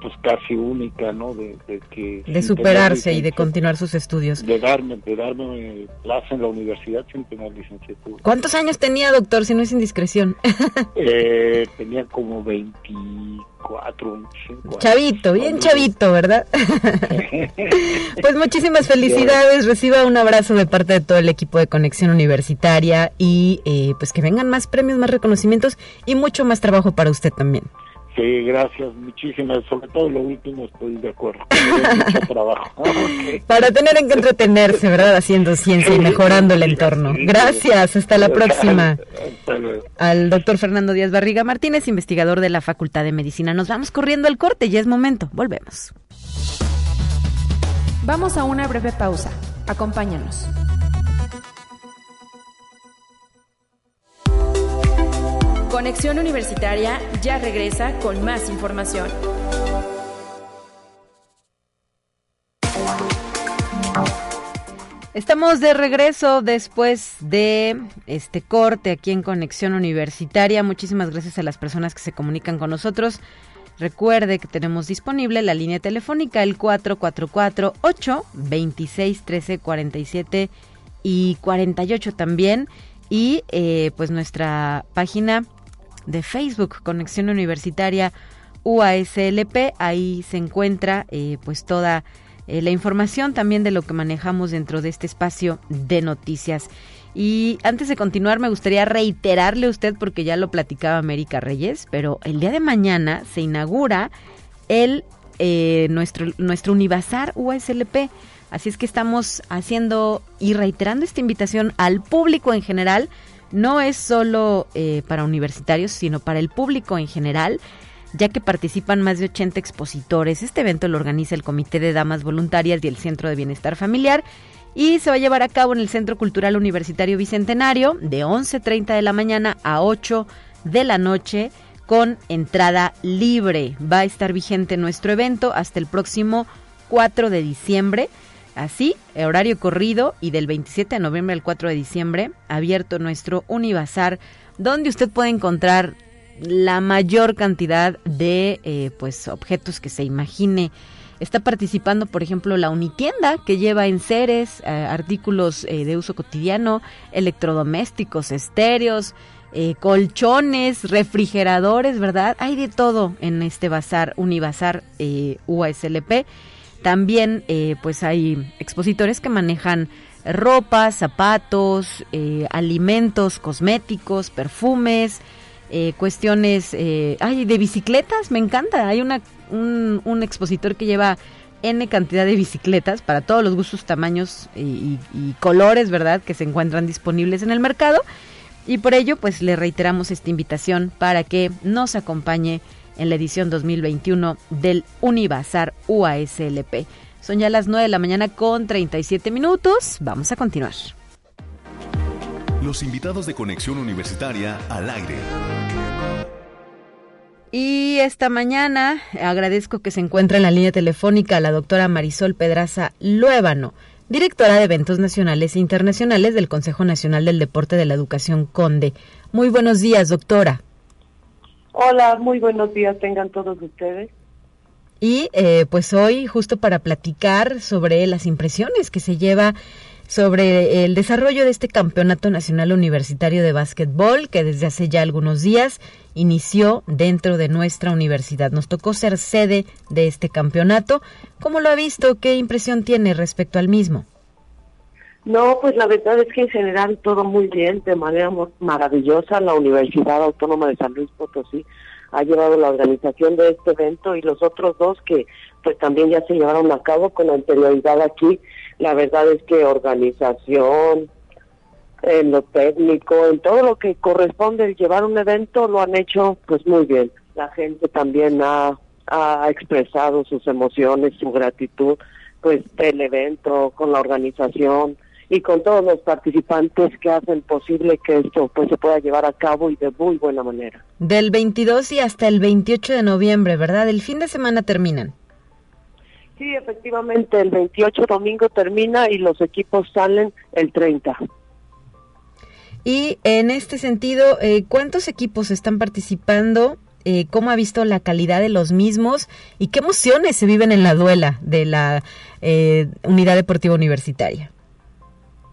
pues casi única, ¿no? De, que de superarse y de continuar sus estudios. De darme, de darme plaza en la universidad sin tener licenciatura. ¿Cuántos años tenía, doctor, si no es indiscreción? eh, tenía como 24, 25 Chavito, bien chavito, ¿verdad? pues muchísimas felicidades, reciba un abrazo de parte de todo el equipo de Conexión Universitaria y eh, pues que vengan más premios, más reconocimientos y mucho más trabajo para usted también. Sí, gracias, muchísimas. Sobre todo lo último estoy de acuerdo. mucho trabajo. Para tener en que entretenerse, ¿verdad? Haciendo ciencia y mejorando el entorno. Gracias, hasta la próxima. Al doctor Fernando Díaz Barriga Martínez, investigador de la Facultad de Medicina. Nos vamos corriendo al corte, ya es momento. Volvemos. Vamos a una breve pausa. Acompáñanos. Conexión Universitaria ya regresa con más información. Estamos de regreso después de este corte aquí en Conexión Universitaria. Muchísimas gracias a las personas que se comunican con nosotros. Recuerde que tenemos disponible la línea telefónica el 444 8 26 13 47 y 48 también y eh, pues nuestra página de Facebook, Conexión Universitaria UASLP. Ahí se encuentra eh, pues toda eh, la información también de lo que manejamos dentro de este espacio de noticias. Y antes de continuar, me gustaría reiterarle a usted, porque ya lo platicaba América Reyes, pero el día de mañana se inaugura el eh, nuestro, nuestro Univazar UASLP. Así es que estamos haciendo y reiterando esta invitación al público en general no es solo eh, para universitarios, sino para el público en general, ya que participan más de 80 expositores. Este evento lo organiza el Comité de Damas Voluntarias y el Centro de Bienestar Familiar y se va a llevar a cabo en el Centro Cultural Universitario Bicentenario de 11.30 de la mañana a 8 de la noche con entrada libre. Va a estar vigente nuestro evento hasta el próximo 4 de diciembre. Así, horario corrido y del 27 de noviembre al 4 de diciembre, abierto nuestro Univazar, donde usted puede encontrar la mayor cantidad de eh, pues objetos que se imagine. Está participando, por ejemplo, la Unitienda, que lleva enseres, eh, artículos eh, de uso cotidiano, electrodomésticos, estéreos, colchones, refrigeradores, ¿verdad? Hay de todo en este bazar, Univazar UASLP. También eh, pues hay expositores que manejan ropa, zapatos, eh, alimentos, cosméticos, perfumes, eh, cuestiones, ay, de bicicletas, me encanta. Hay una, un, expositor que lleva N cantidad de bicicletas para todos los gustos, tamaños y, y, colores, ¿verdad? Que se encuentran disponibles en el mercado. Y por ello, pues le reiteramos esta invitación para que nos acompañe en la edición 2021 del Univazar UASLP. Son ya las 9 de la mañana con 37 minutos. Vamos a continuar. Los invitados de Conexión Universitaria al aire. Y esta mañana agradezco que se encuentre en la línea telefónica la doctora Marisol Pedraza Luébano, directora de Eventos Nacionales e Internacionales del Consejo Nacional del Deporte de la Educación Conde. Muy buenos días, doctora. Hola, muy buenos días tengan todos ustedes. Y eh, pues hoy, justo para platicar sobre las impresiones que se lleva sobre el desarrollo de este Campeonato Nacional Universitario de Básquetbol que desde hace ya algunos días inició dentro de nuestra universidad. Nos tocó ser sede de este campeonato. ¿Cómo lo ha visto? ¿Qué impresión tiene respecto al mismo? No, pues la verdad es que en general todo muy bien, de manera maravillosa. La Universidad Autónoma de San Luis Potosí ha llevado la organización de este evento y los otros dos que pues también ya se llevaron a cabo con anterioridad aquí la verdad es que organización, en lo técnico, en todo lo que corresponde el llevar un evento, lo han hecho pues muy bien. La gente también ha, expresado sus emociones, su gratitud pues del evento, con la organización y con todos los participantes que hacen posible que esto pues se pueda llevar a cabo y de muy buena manera. Del 22 y hasta el 28 de noviembre, ¿verdad? El fin de semana terminan. Sí, efectivamente, el 28 domingo termina y los equipos salen el 30. Y en este sentido, eh, ¿cuántos equipos están participando? Eh, ¿Cómo ha visto la calidad de los mismos? ¿Y qué emociones se viven en la duela de la eh, Unidad Deportiva Universitaria?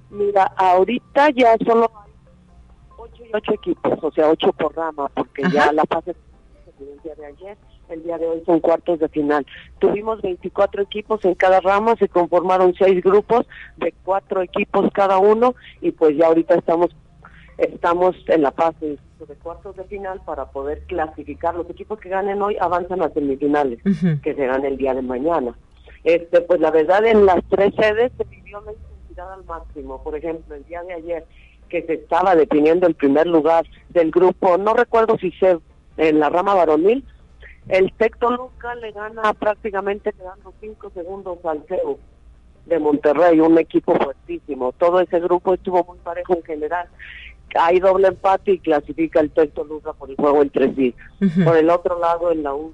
Mira, ahorita ya solo hay 8 y 8 equipos, o sea, 8 por rama, porque ya la fase el día de ayer el día de hoy son cuartos de final. Tuvimos 24 equipos en cada rama, se conformaron seis grupos de cuatro equipos cada uno y pues ya ahorita estamos estamos en la fase de cuartos de final para poder clasificar. Los equipos que ganen hoy avanzan a semifinales, que serán el día de mañana. Este, pues la verdad en las tres sedes se vivió la al máximo. Por ejemplo, el día de ayer que se estaba definiendo el primer lugar del grupo, no recuerdo si se en la rama varonil el Tecto Luca le gana prácticamente quedando cinco segundos al CEU de Monterrey, un equipo fuertísimo. Todo ese grupo estuvo muy parejo en general. Hay doble empate y clasifica el Tecto Luca por el juego entre sí. Por el otro lado, en la U,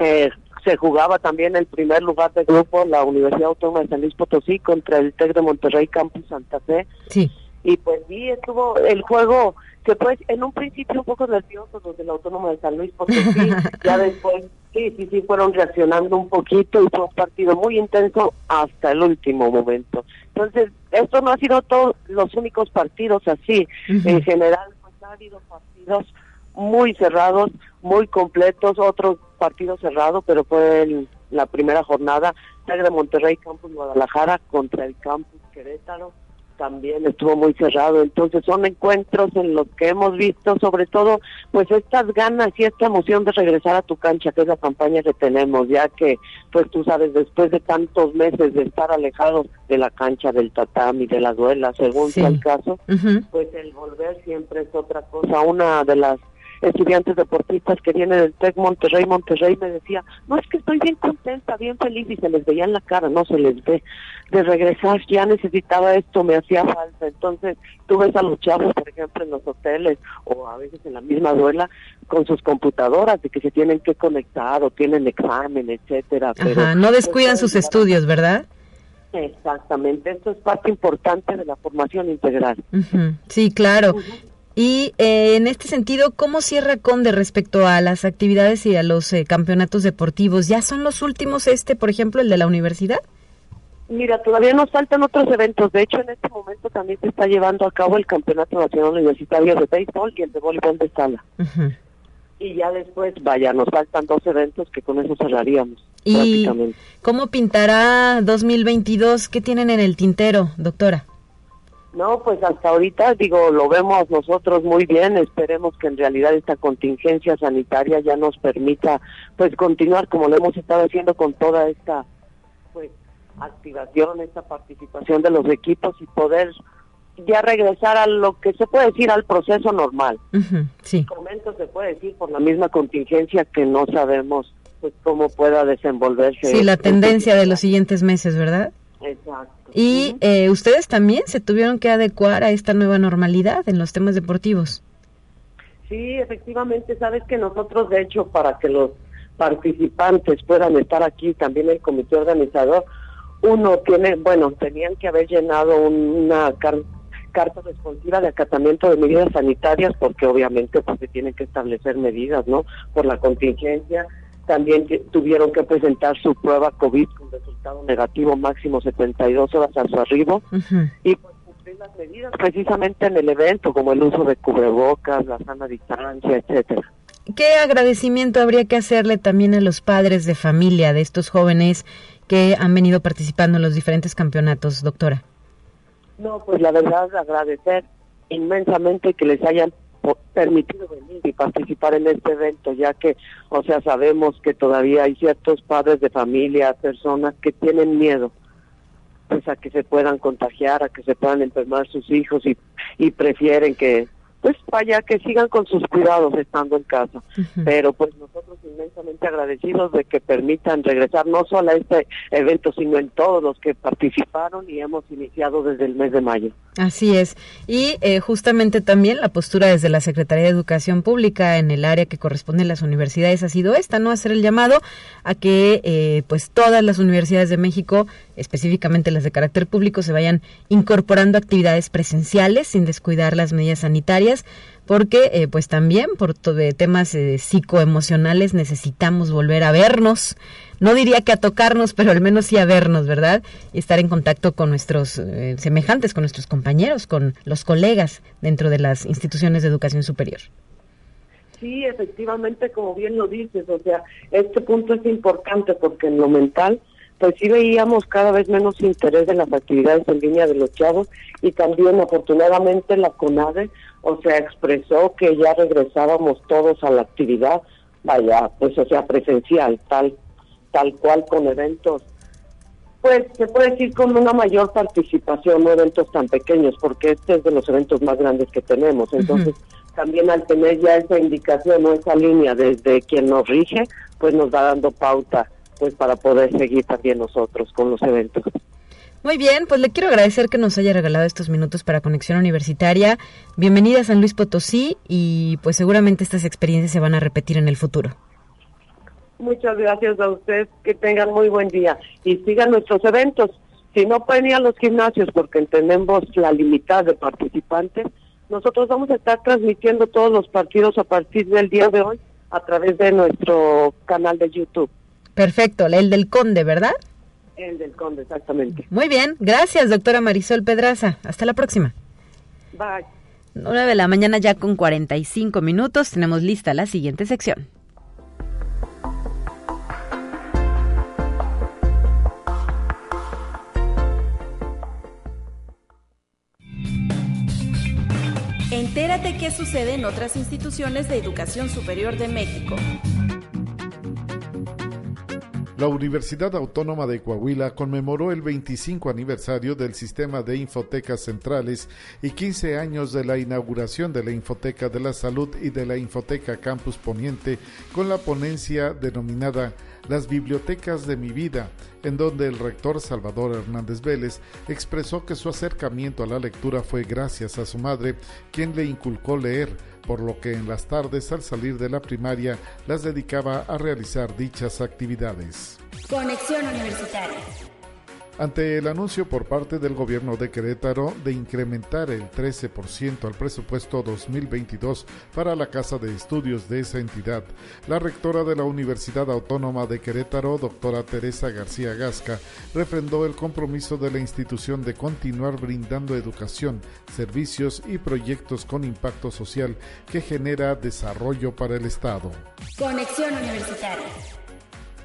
eh, se jugaba también el primer lugar del grupo, la Universidad Autónoma de San Luis Potosí contra el TEC de Monterrey Campus Santa Fe. Sí. Y pues sí, estuvo el juego que pues en un principio un poco nerviosos los del Autónomo de San Luis, porque sí, ya después, sí, sí, sí, fueron reaccionando un poquito y fue un partido muy intenso hasta el último momento. Entonces, esto no ha sido todos los únicos partidos así. En general, pues ha habido partidos muy cerrados, muy completos, otros partidos cerrados, pero fue la primera jornada, de Monterrey, Campus Guadalajara contra el Campus Querétaro también estuvo muy cerrado. Entonces son encuentros en los que hemos visto sobre todo pues estas ganas y esta emoción de regresar a tu cancha, que es la campaña que tenemos, ya que pues tú sabes, después de tantos meses de estar alejados de la cancha, del tatami, de la duela, según sea el caso, pues el volver siempre es otra cosa. Una de las estudiantes deportistas que vienen del TEC Monterrey, Monterrey me decía, no es que estoy bien contenta, bien feliz y se les veía en la cara, no se les ve. De regresar ya necesitaba esto, me hacía falta. Entonces tú ves a los chavos, por ejemplo, en los hoteles o a veces en la misma duela con sus computadoras de que se tienen que conectar o tienen examen, etcétera. Pero, no descuidan sus estudios, ¿verdad? Exactamente, esto es parte importante de la formación integral. Sí, claro. Y eh, en este sentido, ¿cómo cierra Conde respecto a las actividades y a los eh, campeonatos deportivos? ¿Ya son los últimos este, por ejemplo, el de la universidad? Mira, todavía nos faltan otros eventos. De hecho, en este momento también se está llevando a cabo el Campeonato Nacional Universitario de Béisbol y el de Voleibol de Sala. Y ya después, vaya, nos faltan dos eventos que con eso cerraríamos. ¿Y cómo pintará 2022? ¿Qué tienen en el tintero, doctora? No, pues hasta ahorita, digo, lo vemos nosotros muy bien. Esperemos que en realidad esta contingencia sanitaria ya nos permita, pues, continuar como lo hemos estado haciendo con toda esta, pues, activación, esta participación de los equipos y poder ya regresar a lo que se puede decir al proceso normal. sí. momento se puede decir por la misma contingencia que no sabemos, pues, cómo pueda desenvolverse. Sí, la este tendencia de los siguientes meses, ¿verdad? Exacto. Y eh, ustedes también se tuvieron que adecuar a esta nueva normalidad en los temas deportivos. Sí, efectivamente, sabes que nosotros, de hecho, para que los participantes puedan estar aquí, también el comité organizador, uno tiene, bueno, tenían que haber llenado una carta responsiva de acatamiento de medidas sanitarias, porque obviamente pues se tienen que establecer medidas, ¿no? Por la contingencia. También tuvieron que presentar su prueba COVID con resultado negativo máximo 72 horas a su arribo. Y pues cumplir las medidas precisamente en el evento, como el uso de cubrebocas, la sana distancia, etcétera. ¿Qué agradecimiento habría que hacerle también a los padres de familia de estos jóvenes que han venido participando en los diferentes campeonatos, doctora? No, pues la verdad agradecer inmensamente que les hayan permitido venir y participar en este evento, ya que, o sea, sabemos que todavía hay ciertos padres de familia, personas que tienen miedo pues a que se puedan contagiar, a que se puedan enfermar sus hijos y, y prefieren que pues vaya que sigan con sus cuidados estando en casa. Pero pues nosotros inmensamente agradecidos de que permitan regresar no solo a este evento, sino en todos los que participaron y hemos iniciado desde el mes de mayo. Así es. Y eh, justamente también la postura desde la Secretaría de Educación Pública en el área que corresponde a las universidades ha sido esta, ¿no? Hacer el llamado a que eh, pues todas las universidades de México, específicamente las de carácter público, se vayan incorporando actividades presenciales sin descuidar las medidas sanitarias porque eh, pues también por temas eh, psicoemocionales necesitamos volver a vernos, no diría que a tocarnos, pero al menos sí a vernos, ¿verdad? Y estar en contacto con nuestros eh, semejantes, con nuestros compañeros, con los colegas dentro de las instituciones de educación superior. Sí, efectivamente, como bien lo dices, o sea, este punto es importante porque en lo mental pues sí veíamos cada vez menos interés en las actividades en línea de los chavos y también afortunadamente la CONADE, o sea, expresó que ya regresábamos todos a la actividad, vaya, pues o sea, presencial, tal, tal cual con eventos, pues se puede decir con una mayor participación, no eventos tan pequeños, porque este es de los eventos más grandes que tenemos, entonces también al tener ya esa indicación o esa línea desde quien nos rige, pues nos va dando pauta pues para poder seguir también nosotros con los eventos. Muy bien, pues le quiero agradecer que nos haya regalado estos minutos para Conexión Universitaria. Bienvenida a San Luis Potosí y pues seguramente estas experiencias se van a repetir en el futuro. Muchas gracias a usted, que tengan muy buen día y sigan nuestros eventos. Si no pueden ir a los gimnasios porque entendemos la limitada de participantes, nosotros vamos a estar transmitiendo todos los partidos a partir del día de hoy a través de nuestro canal de YouTube. Perfecto, el del Conde, ¿verdad? El del Conde, exactamente. Muy bien, gracias, doctora Marisol Pedraza. Hasta la próxima. Bye. 9 de la mañana ya con 45 minutos, tenemos lista la siguiente sección. Entérate qué sucede en otras instituciones de educación superior de México. La Universidad Autónoma de Coahuila conmemoró el 25 aniversario del sistema de infotecas centrales y 15 años de la inauguración de la Infoteca de la Salud y de la Infoteca Campus Poniente con la ponencia denominada Las Bibliotecas de mi Vida, en donde el rector Salvador Hernández Vélez expresó que su acercamiento a la lectura fue gracias a su madre, quien le inculcó leer por lo que en las tardes al salir de la primaria las dedicaba a realizar dichas actividades. Conexión Universitaria. Ante el anuncio por parte del gobierno de Querétaro de incrementar el 13% al presupuesto 2022 para la Casa de Estudios de esa entidad, la rectora de la Universidad Autónoma de Querétaro, doctora Teresa García Gasca, refrendó el compromiso de la institución de continuar brindando educación, servicios y proyectos con impacto social que genera desarrollo para el Estado. Conexión Universitaria.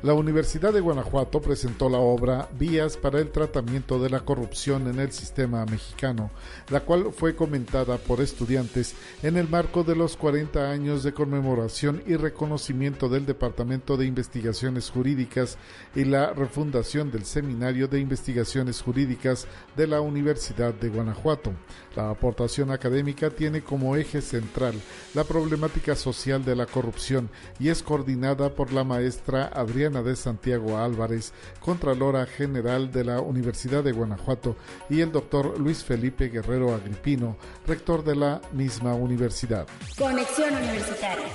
La Universidad de Guanajuato presentó la obra Vías para el tratamiento de la corrupción en el sistema mexicano, la cual fue comentada por estudiantes en el marco de los 40 años de conmemoración y reconocimiento del Departamento de Investigaciones Jurídicas y la refundación del Seminario de Investigaciones Jurídicas de la Universidad de Guanajuato. La aportación académica tiene como eje central la problemática social de la corrupción y es coordinada por la maestra Adriana De Santiago Álvarez, Contralora General de la Universidad de Guanajuato, y el doctor Luis Felipe Guerrero Agripino, rector de la misma universidad. Conexión Universitaria.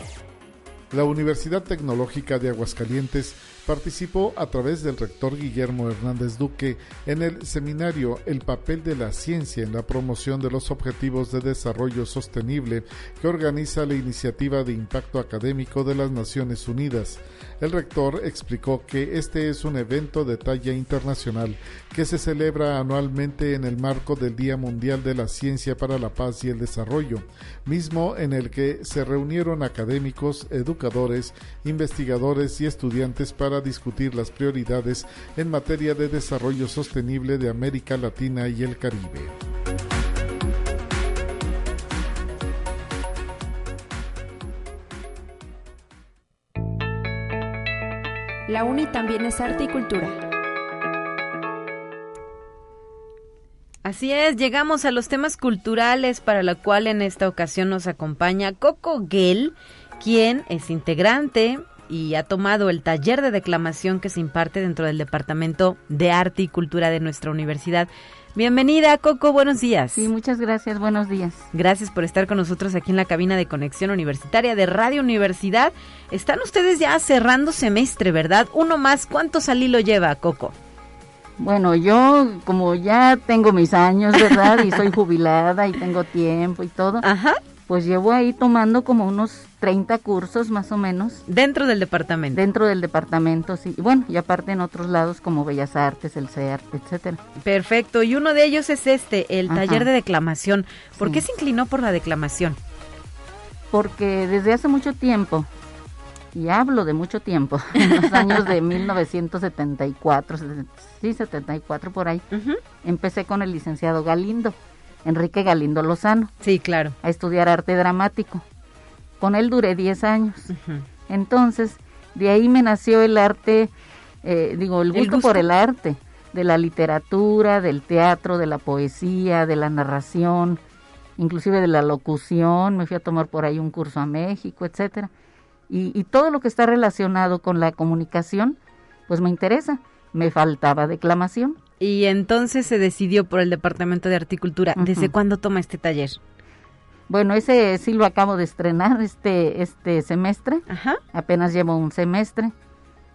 La Universidad Tecnológica de Aguascalientes participó a través del rector Guillermo Hernández Duque en el seminario El papel de la ciencia en la promoción de los objetivos de desarrollo sostenible que organiza la Iniciativa de Impacto Académico de las Naciones Unidas. El rector explicó que este es un evento de talla internacional que se celebra anualmente en el marco del Día Mundial de la Ciencia para la Paz y el Desarrollo, mismo en el que se reunieron académicos, educadores, investigadores y estudiantes para discutir las prioridades en materia de desarrollo sostenible de América Latina y el Caribe. La UNI también es arte y cultura. Así es, llegamos a los temas culturales para la cual en esta ocasión nos acompaña Coco Gell, quien es integrante y ha tomado el taller de declamación que se imparte dentro del Departamento de Arte y Cultura de nuestra universidad. Bienvenida, Coco, buenos días. Sí, muchas gracias, buenos días. Gracias por estar con nosotros aquí en la cabina de conexión universitaria de Radio Universidad. Están ustedes ya cerrando semestre, ¿verdad? Uno más, ¿cuántos al hilo lleva, Coco? Bueno, yo como ya tengo mis años, ¿verdad? Y soy jubilada y tengo tiempo y todo. Ajá. Pues llevo ahí tomando como unos 30 cursos más o menos. Dentro del departamento. Dentro del departamento, sí. Y bueno, y aparte en otros lados como Bellas Artes, el CEART, etcétera. Perfecto. Y uno de ellos es este, el Ajá. taller de declamación. ¿Por Sí. qué se inclinó por la declamación? Porque desde hace mucho tiempo, y hablo de mucho tiempo, en los años de 1974, seten- sí, 74 por ahí, empecé con el licenciado Galindo, Enrique Galindo Lozano. Sí, claro. A estudiar arte dramático. Con él duré 10 años. Entonces, de ahí me nació el arte, eh, digo, el El gusto, por el arte, de la literatura, del teatro, de la poesía, de la narración, inclusive de la locución. Me fui a tomar por ahí un curso a México, etcétera. Y, y todo lo que está relacionado con la comunicación, pues me interesa. Me faltaba declamación. Y entonces se decidió por el Departamento de Articultura. ¿Desde cuándo toma este taller? Bueno, ese sí lo acabo de estrenar este este semestre. Ajá. Apenas llevo un semestre.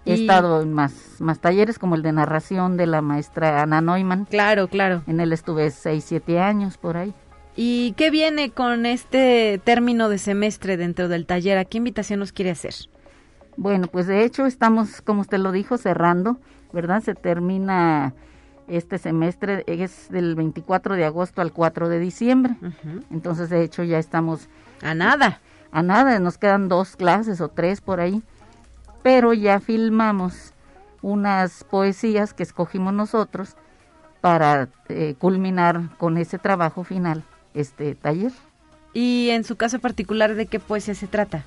He Y- estado en más, más talleres como el de narración de la maestra Ana Neumann. Claro, claro. En él estuve seis, siete años por ahí. ¿Y qué viene con este término de semestre dentro del taller? ¿A qué invitación nos quiere hacer? Bueno, pues de hecho estamos, como usted lo dijo, cerrando, ¿verdad? Se termina este semestre, es del 24 de agosto al 4 de diciembre. Entonces, de hecho, ya estamos... A nada. A nada, nos quedan dos clases o tres por ahí. Pero ya filmamos unas poesías que escogimos nosotros para eh, culminar con ese trabajo final, este taller. Y en su caso particular, ¿de qué poesía se trata?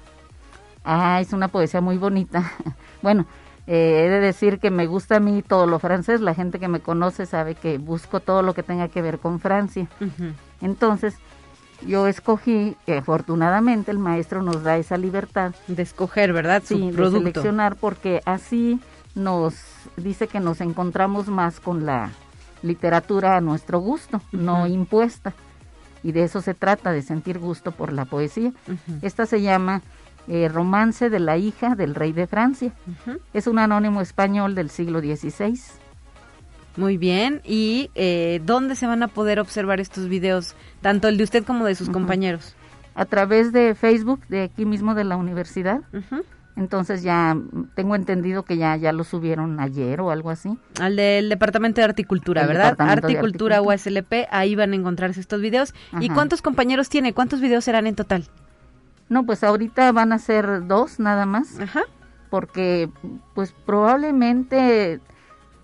Ah, es una poesía muy bonita. bueno, eh, he de decir que me gusta a mí todo lo francés. La gente que me conoce sabe que busco todo lo que tenga que ver con Francia. Entonces, yo escogí, que afortunadamente el maestro nos da esa libertad. De escoger, ¿verdad? Su sí, de producto. seleccionar, porque así nos dice que nos encontramos más con la literatura a nuestro gusto, no impuesta. Y de eso se trata, de sentir gusto por la poesía. Esta se llama eh, Romance de la hija del rey de Francia. Es un anónimo español del siglo XVI. Muy bien. ¿Y eh, dónde se van a poder observar estos videos? Tanto el de usted como de sus compañeros. A través de Facebook, de aquí mismo de la universidad. Entonces ya mm, tengo entendido que ya, ya lo subieron ayer o algo así. Al del Departamento de Articultura, El ¿verdad? De Articultura USLP, ahí van a encontrarse estos videos. ¿Y cuántos compañeros tiene? ¿Cuántos videos serán en total? No, pues ahorita van a ser dos nada más. Ajá. Porque, pues probablemente,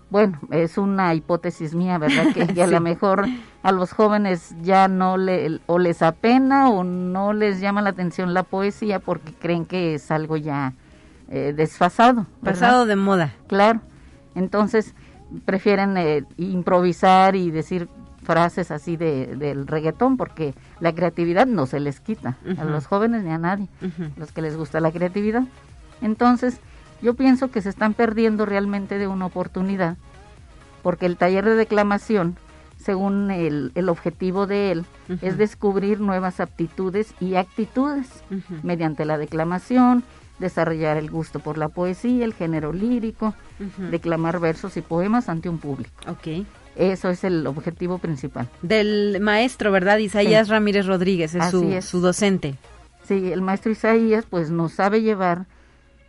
bueno, es una hipótesis mía, ¿verdad? Que, que a Sí. lo mejor a los jóvenes ya no le, o les apena o no les llama la atención la poesía porque creen que es algo ya eh, desfasado. ¿verdad? Pasado de moda. Claro. Entonces prefieren eh, improvisar y decir frases así de, del reggaetón porque la creatividad no se les quita a los jóvenes ni a nadie, los que les gusta la creatividad. Entonces, Yo pienso que se están perdiendo realmente de una oportunidad, porque el taller de declamación, según el, el objetivo de él, es descubrir nuevas aptitudes y actitudes mediante la declamación, desarrollar el gusto por la poesía, el género lírico, declamar versos y poemas ante un público. Ok. Eso es el objetivo principal. Del maestro, ¿verdad? Isaías Ramírez Rodríguez, es su, es. su docente. Sí, el maestro Isaías pues nos sabe llevar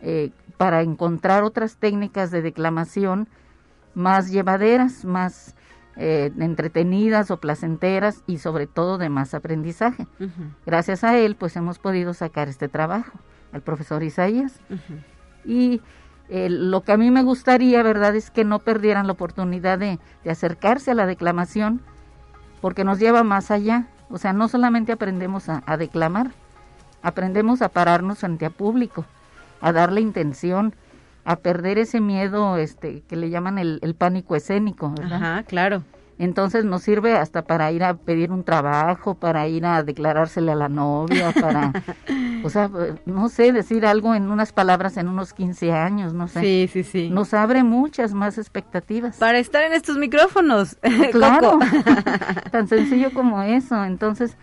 eh, para encontrar otras técnicas de declamación más llevaderas, más eh, entretenidas o placenteras y sobre todo de más aprendizaje. Gracias a él pues hemos podido sacar este trabajo, al profesor Isaías. Y eh, lo que a mí me gustaría, ¿verdad?, es que no perdieran la oportunidad de, acercarse a la declamación, porque nos lleva más allá. O sea, no solamente aprendemos a, declamar, aprendemos a pararnos frente a público, a darle intención, a perder ese miedo este que le llaman el, el pánico escénico. Ajá, claro. Entonces nos sirve hasta para ir a pedir un trabajo, para ir a declarársele a la novia, para, o sea, no sé, decir algo en unas palabras en unos 15 años, no sé. Sí, sí, sí. Nos abre muchas más expectativas. Para estar en estos micrófonos. Claro, tan sencillo como eso. Entonces,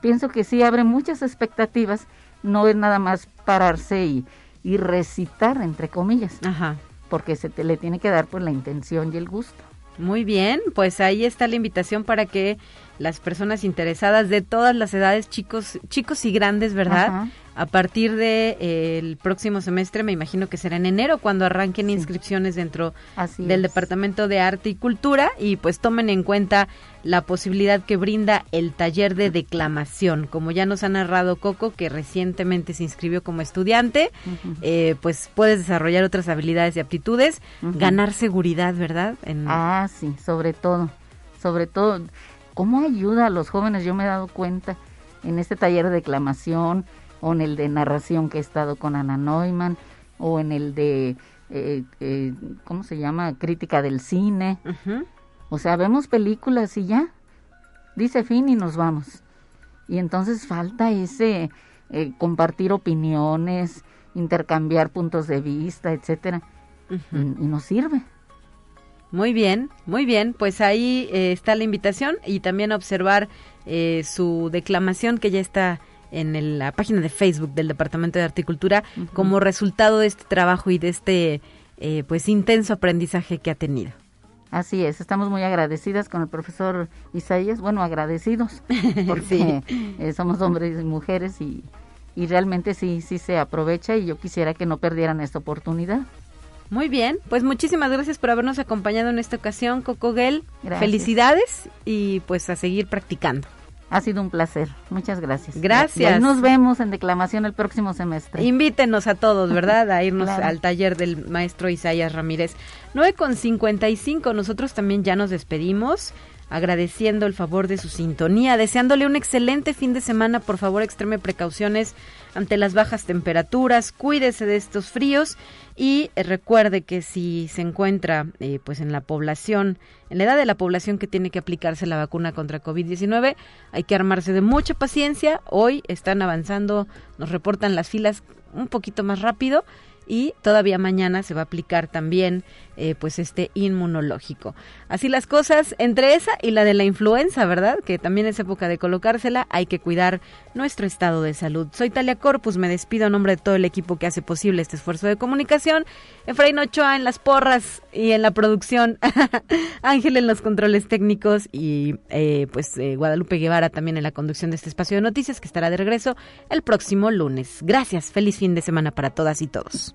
pienso que sí abre muchas expectativas, no es nada más pararse y, y recitar, entre comillas, Ajá. porque se te le tiene que dar pues la intención y el gusto. Muy bien, pues ahí está la invitación para que las personas interesadas de todas las edades, chicos, chicos y grandes, ¿verdad? Ajá. A partir de eh, próximo semestre, me imagino que será en enero cuando arranquen inscripciones dentro Así del es. Departamento de Arte y Cultura y pues tomen en cuenta la posibilidad que brinda el taller de declamación. Como ya nos ha narrado Coco, que recientemente se inscribió como estudiante, eh, pues puedes desarrollar otras habilidades y aptitudes, ganar seguridad, ¿verdad? En, Ah, sí, sobre todo, sobre todo, ¿cómo ayuda a los jóvenes? Yo me he dado cuenta en este taller de declamación o en el de narración que he estado con Ana Neumann o en el de, eh, eh, ¿cómo se llama? Crítica del cine. O sea, vemos películas y ya, dice fin y nos vamos. Y entonces falta ese eh, compartir opiniones, intercambiar puntos de vista, etcétera, y, y nos sirve. Muy bien, muy bien. Pues ahí eh, está la invitación y también observar eh, su declamación que ya está en el- la página de Facebook del Departamento de Articultura como resultado de este trabajo y de este eh, pues intenso aprendizaje que ha tenido. Así es, estamos muy agradecidas con el profesor Isaías, bueno, agradecidos, porque eh, somos hombres y mujeres y, y realmente sí, sí se aprovecha y yo quisiera que no perdieran esta oportunidad. Muy bien, pues muchísimas gracias por habernos acompañado en esta ocasión, Coco Gel. Gracias. Felicidades y pues a seguir practicando. Ha sido un placer, muchas gracias. Gracias. Y nos vemos en declamación el próximo semestre. Invítenos a todos, ¿verdad? A irnos Claro. al taller del maestro Isaías Ramírez. 9 con 55, nosotros también ya nos despedimos, agradeciendo el favor de su sintonía, deseándole un excelente fin de semana. Por favor, extreme precauciones ante las bajas temperaturas, cuídese de estos fríos y eh, recuerde que si se encuentra eh, pues en la población, en la edad de la población que tiene que aplicarse la vacuna contra COVID-19, hay que armarse de mucha paciencia. Hoy están avanzando, nos reportan las filas un poquito más rápido y todavía mañana se va a aplicar también eh, pues este inmunológico. Así las cosas entre esa y la de la influenza, ¿verdad? Que también es época de colocársela, hay que cuidar nuestro estado de salud. Soy Talia Corpus, me despido a nombre de todo el equipo que hace posible este esfuerzo de comunicación. Efraín Ochoa en las porras y en la producción, Ángel en los controles técnicos y eh, pues eh, Guadalupe Guevara también en la conducción de este espacio de noticias que estará de regreso el próximo lunes. Gracias, feliz fin de semana para todas y todos.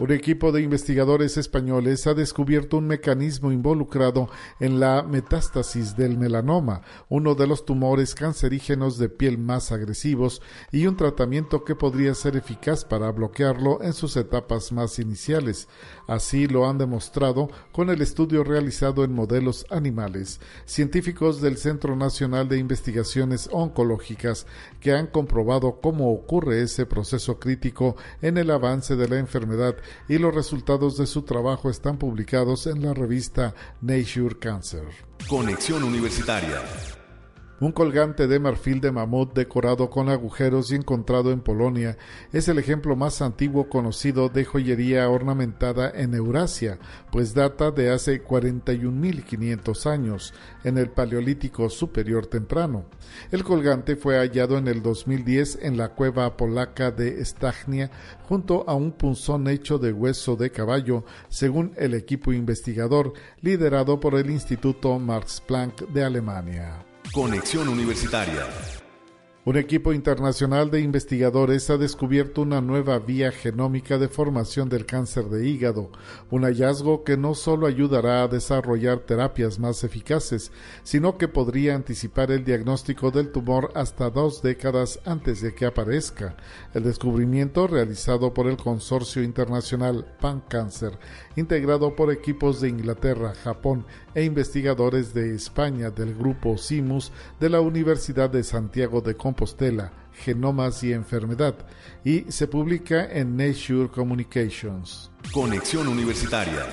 Un equipo de investigadores españoles ha descubierto un mecanismo involucrado en la metástasis del melanoma, uno de los tumores cancerígenos de piel más agresivos, y un tratamiento que podría ser eficaz para bloquearlo en sus etapas más iniciales. Así lo han demostrado con el estudio realizado en modelos animales. Científicos del Centro Nacional de Investigaciones Oncológicas que han comprobado cómo ocurre ese proceso crítico en el avance de la enfermedad y los resultados de su trabajo están publicados en la revista Nature Cancer. Conexión Universitaria. Un colgante de marfil de mamut decorado con agujeros y encontrado en Polonia es el ejemplo más antiguo conocido de joyería ornamentada en Eurasia, pues data de hace 41.500 años, en el Paleolítico Superior Temprano. El colgante fue hallado en el 2010 en la cueva polaca de Stagnia junto a un punzón hecho de hueso de caballo, según el equipo investigador liderado por el Instituto Max Planck de Alemania. Conexión Universitaria. Un equipo internacional de investigadores ha descubierto una nueva vía genómica de formación del cáncer de hígado, un hallazgo que no solo ayudará a desarrollar terapias más eficaces, sino que podría anticipar el diagnóstico del tumor hasta dos décadas antes de que aparezca. El descubrimiento, realizado por el Consorcio Internacional Pan Cancer, integrado por equipos de Inglaterra, Japón e investigadores de España del grupo CIMUS de la Universidad de Santiago de Compostela, Genomas y Enfermedad, y se publica en Nature Communications. Conexión Universitaria.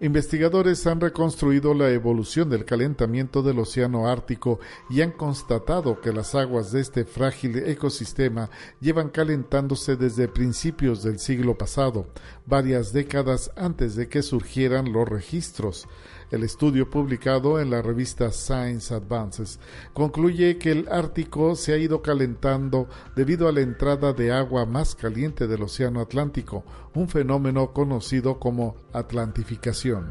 Investigadores han reconstruido la evolución del calentamiento del Océano Ártico y han constatado que las aguas de este frágil ecosistema llevan calentándose desde principios del siglo pasado, varias décadas antes de que surgieran los registros. El estudio publicado en la revista Science Advances concluye que el Ártico se ha ido calentando debido a la entrada de agua más caliente del Océano Atlántico, un fenómeno conocido como atlantificación.